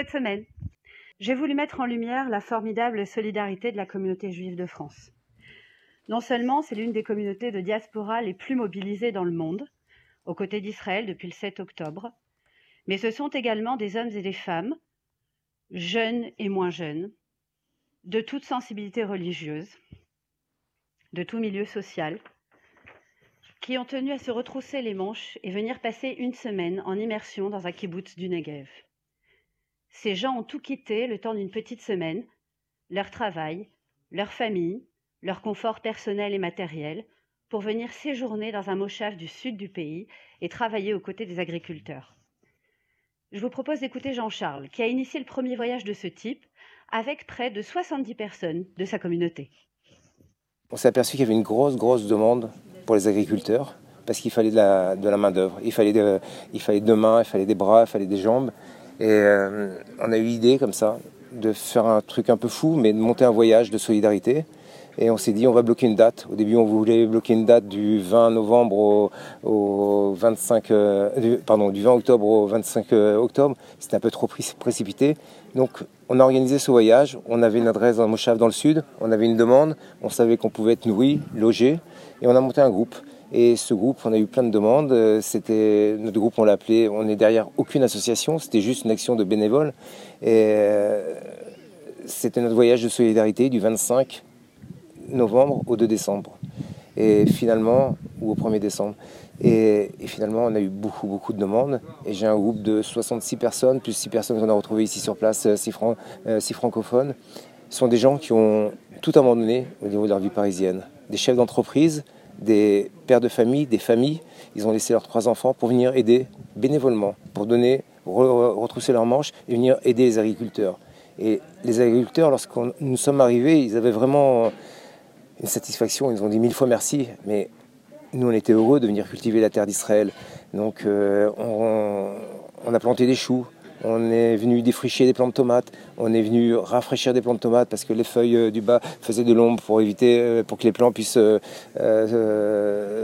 cette semaine. J'ai voulu mettre en lumière la formidable solidarité de la communauté juive de France. Non seulement c'est l'une des communautés de diaspora les plus mobilisées dans le monde, aux côtés d'Israël depuis le 7 octobre, mais ce sont également des hommes et des femmes, jeunes et moins jeunes, de toute sensibilité religieuse, de tout milieu social, qui ont tenu à se retrousser les manches et venir passer une semaine en immersion dans un kibbutz du Negev. Ces gens ont tout quitté le temps d'une petite semaine, leur travail, leur famille, leur confort personnel et matériel, pour venir séjourner dans un moshav du sud du pays et travailler aux côtés des agriculteurs. Je vous propose d'écouter Jean-Charles, qui a initié le premier voyage de ce type avec près de 70 personnes de sa communauté. On s'est aperçu qu'il y avait une grosse, grosse demande pour les agriculteurs parce qu'il fallait de la, de main-d'œuvre. Il fallait, il fallait deux mains, il fallait des bras, il fallait des jambes. Et euh, on a eu l'idée comme ça de faire un truc un peu fou, mais de monter un voyage de solidarité. Et on s'est dit, on va bloquer une date. Au début, on voulait bloquer une date du 20 novembre au, 25, euh, pardon, du 20 octobre au 25 euh, octobre. C'était un peu trop précipité. Donc, on a organisé ce voyage. On avait une adresse dans Moshav dans le sud. On avait une demande. On savait qu'on pouvait être nourri, logé. Et on a monté un groupe. Et ce groupe, on a eu plein de demandes. C'était notre groupe, on l'a appelé. On n'est derrière aucune association. C'était juste une action de bénévoles. Et euh, c'était notre voyage de solidarité du 25 novembre au 2 décembre. Et finalement, ou au 1er décembre. Et, finalement, on a eu beaucoup, beaucoup de demandes. Et j'ai un groupe de 66 personnes, plus 6 personnes qu'on a retrouvées ici sur place, 6, euh, francophones. Ce sont des gens qui ont tout abandonné au niveau de leur vie parisienne. Des chefs d'entreprise, des pères de famille, des familles. Ils ont laissé leurs trois enfants pour venir aider bénévolement, pour donner, retrousser leurs manches et venir aider les agriculteurs. Et les agriculteurs, lorsqu'on nous sommes arrivés, ils avaient vraiment une satisfaction. Ils ont dit mille fois merci, mais nous, on était heureux de venir cultiver la terre d'Israël. Donc, euh, on, a planté des choux, on est venu défricher des plants de tomates, on est venu rafraîchir des plants de tomates parce que les feuilles euh, du bas faisaient de l'ombre pour éviter, euh, que les plants puissent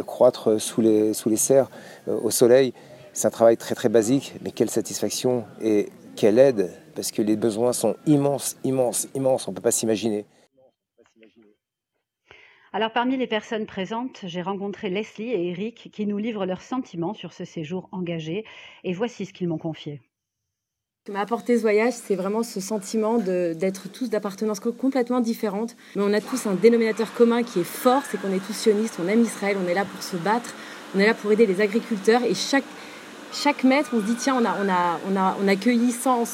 croître sous les, sous les serres au soleil. C'est un travail très très basique, mais quelle satisfaction et quelle aide, parce que les besoins sont immenses, immenses, immenses, on ne peut pas s'imaginer. Alors parmi les personnes présentes, j'ai rencontré Leslie et Eric qui nous livrent leurs sentiments sur ce séjour engagé et voici ce qu'ils m'ont confié. Ce m'a apporté ce voyage, c'est vraiment ce sentiment d'être tous d'appartenance complètement différentes, mais on a tous un dénominateur commun qui est fort, c'est qu'on est tous sionistes, on aime Israël, on est là pour se battre, on est là pour aider les agriculteurs et chaque, mètre, on se dit tiens, on a, on accueilli 100,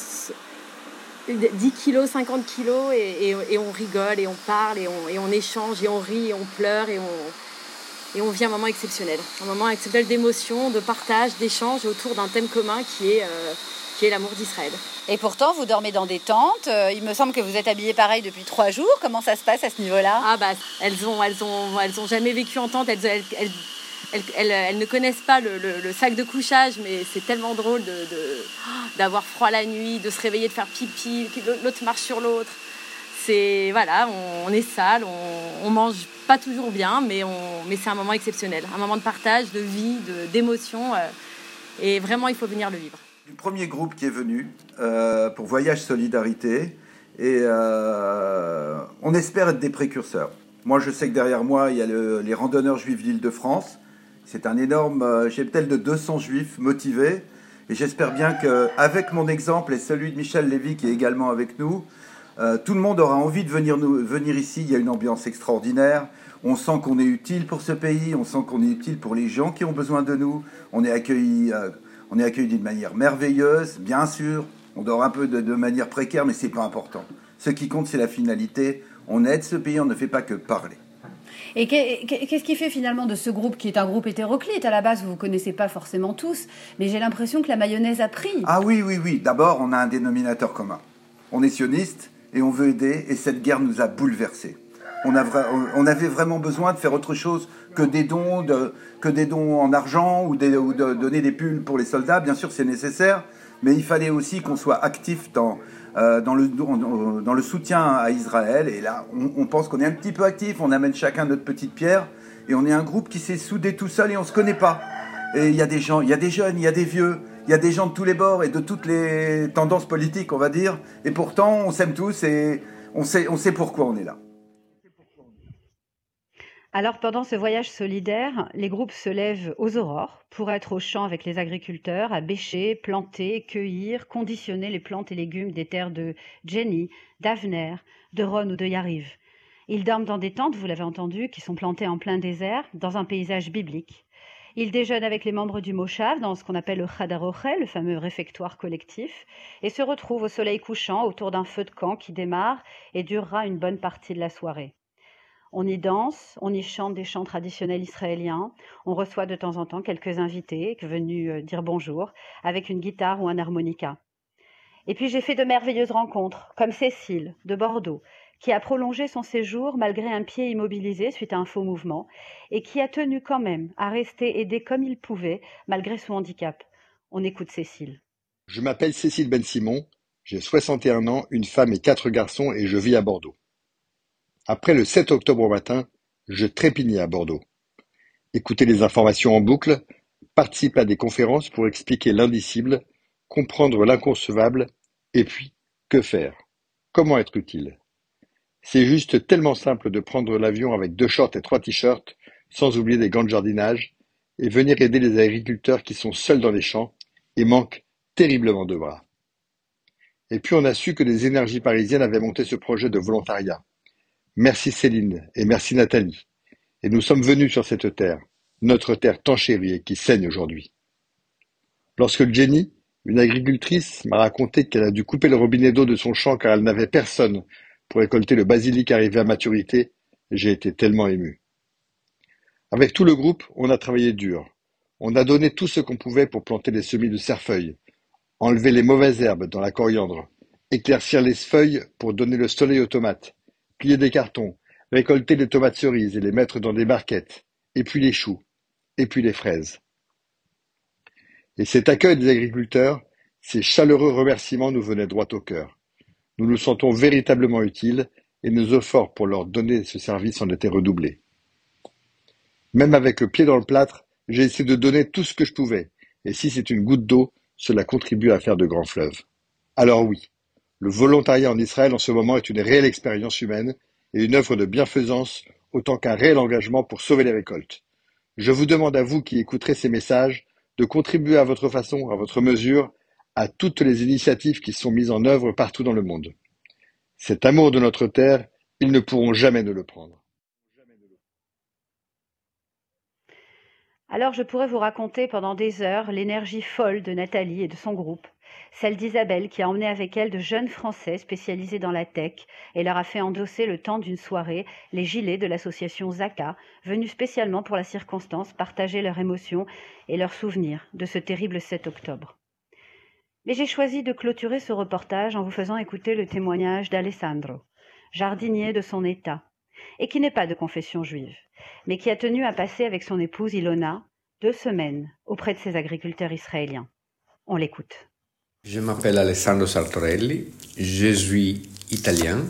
10 kilos, 50 kilos, et, on rigole, et on parle, et on, échange, et on rit, et on pleure, et on, et on vit un moment exceptionnel. Un moment exceptionnel d'émotion, de partage, d'échange autour d'un thème commun qui est, euh, qui est l'amour d'Israël. Et pourtant, vous dormez dans des tentes. Euh, il me semble que vous êtes habillés pareil depuis trois jours. Comment ça se passe à ce niveau-là? Ah bah, elles ont, elles ont, elles ont jamais vécu en tente. Elles, elles, elles, ne connaissent pas le, sac de couchage, mais c'est tellement drôle d'avoir froid la nuit, de se réveiller, de faire pipi, l'autre marche sur l'autre. C'est voilà, on, est sale, on, mange pas toujours bien, mais, mais c'est un moment exceptionnel, un moment de partage, de vie, d'émotion, euh, et vraiment il faut venir le vivre. Le premier groupe qui est venu euh, pour Voyage Solidarité, et euh, on espère être des précurseurs. Moi, je sais que derrière moi, il y a les randonneurs juifs d'Île-de-France c'est un énorme euh, cheptel de 200 juifs motivés. Et j'espère bien qu'avec mon exemple et celui de Michel Lévy qui est également avec nous, euh, tout le monde aura envie de venir, venir ici. Il y a une ambiance extraordinaire. On sent qu'on est utile pour ce pays. On sent qu'on est utile pour les gens qui ont besoin de nous. On est accueillis, on est accueillis d'une manière merveilleuse, bien sûr. On dort un peu de, de manière précaire, mais c'est pas important. Ce qui compte, c'est la finalité. On aide ce pays. On ne fait pas que parler. Et qu'est-ce qui fait finalement de ce groupe qui est un groupe hétéroclite À la base, vous ne connaissez pas forcément tous, mais j'ai l'impression que la mayonnaise a pris. Ah oui, oui, oui. D'abord, on a un dénominateur commun. On est sioniste et on veut aider, et cette guerre nous a bouleversés. On, avait vraiment besoin de faire autre chose que des dons, que des dons en argent ou, de donner des pulls pour les soldats. Bien sûr, c'est nécessaire, mais il fallait aussi qu'on soit actif dans, euh, le, soutien à Israël. Et là, on, pense qu'on est un petit peu actif, on amène chacun notre petite pierre, et on est un groupe qui s'est soudé tout seul et on ne se connaît pas. Et il y a des gens, il y a des jeunes, il y a des vieux, Il y a des gens de tous les bords et de toutes les tendances politiques, on va dire. Et pourtant, on s'aime tous et on sait pourquoi on est là. Alors pendant ce voyage solidaire, les groupes se lèvent aux aurores pour être au champ avec les agriculteurs, à bêcher, planter, cueillir, conditionner les plantes et légumes des terres de Jenny, d'Avner, de Rhône ou de Yariv. Ils dorment dans des tentes, vous l'avez entendu, qui sont plantées en plein désert, dans un paysage biblique. Ils déjeunent avec les membres du Moshav dans ce qu'on appelle le Chadarochel, le fameux réfectoire collectif, et se retrouvent au soleil couchant autour d'un feu de camp qui démarre et durera une bonne partie de la soirée. On y danse, on y chante des chants traditionnels israéliens, on reçoit de temps en temps quelques invités venus euh, dire bonjour avec une guitare ou un harmonica. Et puis j'ai fait de merveilleuses rencontres, comme Cécile, de Bordeaux, qui a prolongé son séjour malgré un pied immobilisé suite à un faux mouvement, et qui a tenu quand même à rester aidé comme il pouvait malgré son handicap. On écoute Cécile. Je m'appelle Cécile Ben Simon, j'ai 61 ans, une femme et quatre garçons et je vis à Bordeaux. Après le 7 octobre au matin, je trépignais à Bordeaux. Écouter les informations en boucle, participer à des conférences pour expliquer l'indicible, comprendre l'inconcevable, et puis, que faire? Comment être utile? C'est juste tellement simple de prendre l'avion avec deux shorts et trois t-shirts, sans oublier des gants de jardinage, et venir aider les agriculteurs qui sont seuls dans les champs et manquent terriblement de bras. Et puis on a su que les énergies parisiennes avaient monté ce projet de volontariat. Merci Céline et merci Nathalie. Et nous sommes venus sur cette terre, notre terre tant chérie et qui saigne aujourd'hui. Lorsque Jenny, une agricultrice, m'a raconté qu'elle a dû couper le robinet d'eau de son champ car elle n'avait personne pour récolter le basilic arrivé à maturité, j'ai été tellement ému. Avec tout le groupe, on a travaillé dur. On a donné tout ce qu'on pouvait pour planter les semis de cerfeuil, enlever les mauvaises herbes dans la coriandre, éclaircir les feuilles pour donner le soleil aux tomates, plier des cartons, récolter les tomates cerises et les mettre dans des barquettes, et puis les choux, et puis les fraises. Et cet accueil des agriculteurs, ces chaleureux remerciements nous venaient droit au cœur. Nous nous sentons véritablement utiles et nos efforts pour leur donner ce service en étaient redoublés. Même avec le pied dans le plâtre, j'ai essayé de donner tout ce que je pouvais, et si c'est une goutte d'eau, cela contribue à faire de grands fleuves. Alors oui, le volontariat en Israël en ce moment est une réelle expérience humaine et une œuvre de bienfaisance autant qu'un réel engagement pour sauver les récoltes. Je vous demande à vous qui écouterez ces messages de contribuer à votre façon, à votre mesure, à toutes les initiatives qui sont mises en œuvre partout dans le monde. Cet amour de notre terre, ils ne pourront jamais nous le prendre. Alors je pourrais vous raconter pendant des heures l'énergie folle de Nathalie et de son groupe, celle d'Isabelle qui a emmené avec elle de jeunes Français spécialisés dans la tech et leur a fait endosser le temps d'une soirée les gilets de l'association Zaka, venus spécialement pour la circonstance partager leurs émotions et leurs souvenirs de ce terrible 7 octobre. Mais j'ai choisi de clôturer ce reportage en vous faisant écouter le témoignage d'Alessandro, jardinier de son état, et qui n'est pas de confession juive, mais qui a tenu à passer avec son épouse Ilona deux semaines auprès de ses agriculteurs israéliens. On l'écoute. Je m'appelle Alessandro Sartorelli, je suis italien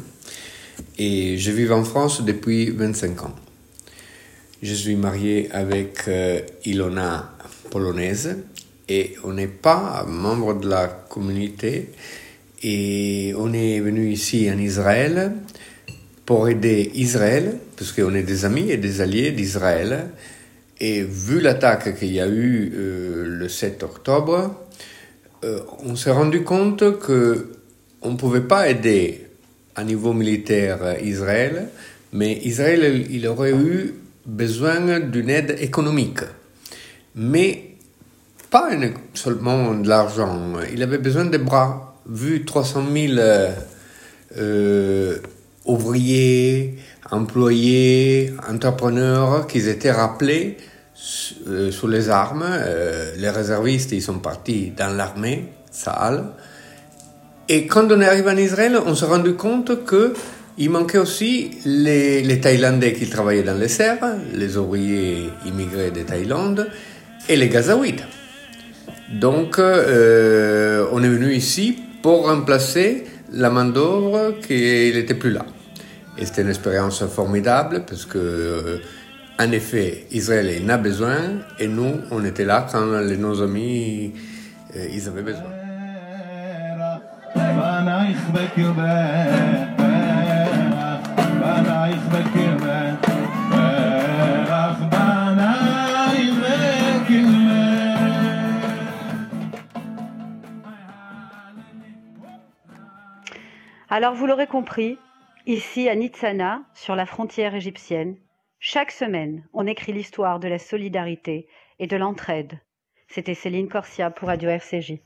et je vis en France depuis 25 ans. Je suis marié avec euh, Ilona polonaise et on n'est pas membre de la communauté et on est venu ici en Israël pour aider Israël, parce qu'on est des amis et des alliés d'Israël. Et vu l'attaque qu'il y a eu euh, le 7 octobre, euh, on s'est rendu compte que on ne pouvait pas aider à niveau militaire Israël, mais Israël, il aurait eu besoin d'une aide économique. Mais pas seulement de l'argent, il avait besoin de bras. Vu 300 000 euh, ouvriers, employés, entrepreneurs qui étaient rappelés euh, sous les armes. Euh, les réservistes, ils sont partis dans l'armée, Saal. Et quand on est arrivé en Israël, on s'est rendu compte que il manquait aussi les, les, Thaïlandais qui travaillaient dans les serres, les ouvriers immigrés de Thaïlande et les Gazaouites. Donc, euh, on est venu ici pour remplacer la main-d'œuvre qui n'était plus là. Et c'était une expérience formidable parce que en effet, Israël en a besoin et nous, on était là quand nos amis ils avaient besoin. Alors vous l'aurez compris, ici à Nitsana, sur la frontière égyptienne, chaque semaine, on écrit l'histoire de la solidarité et de l'entraide. C'était Céline Corsia pour Radio RCJ.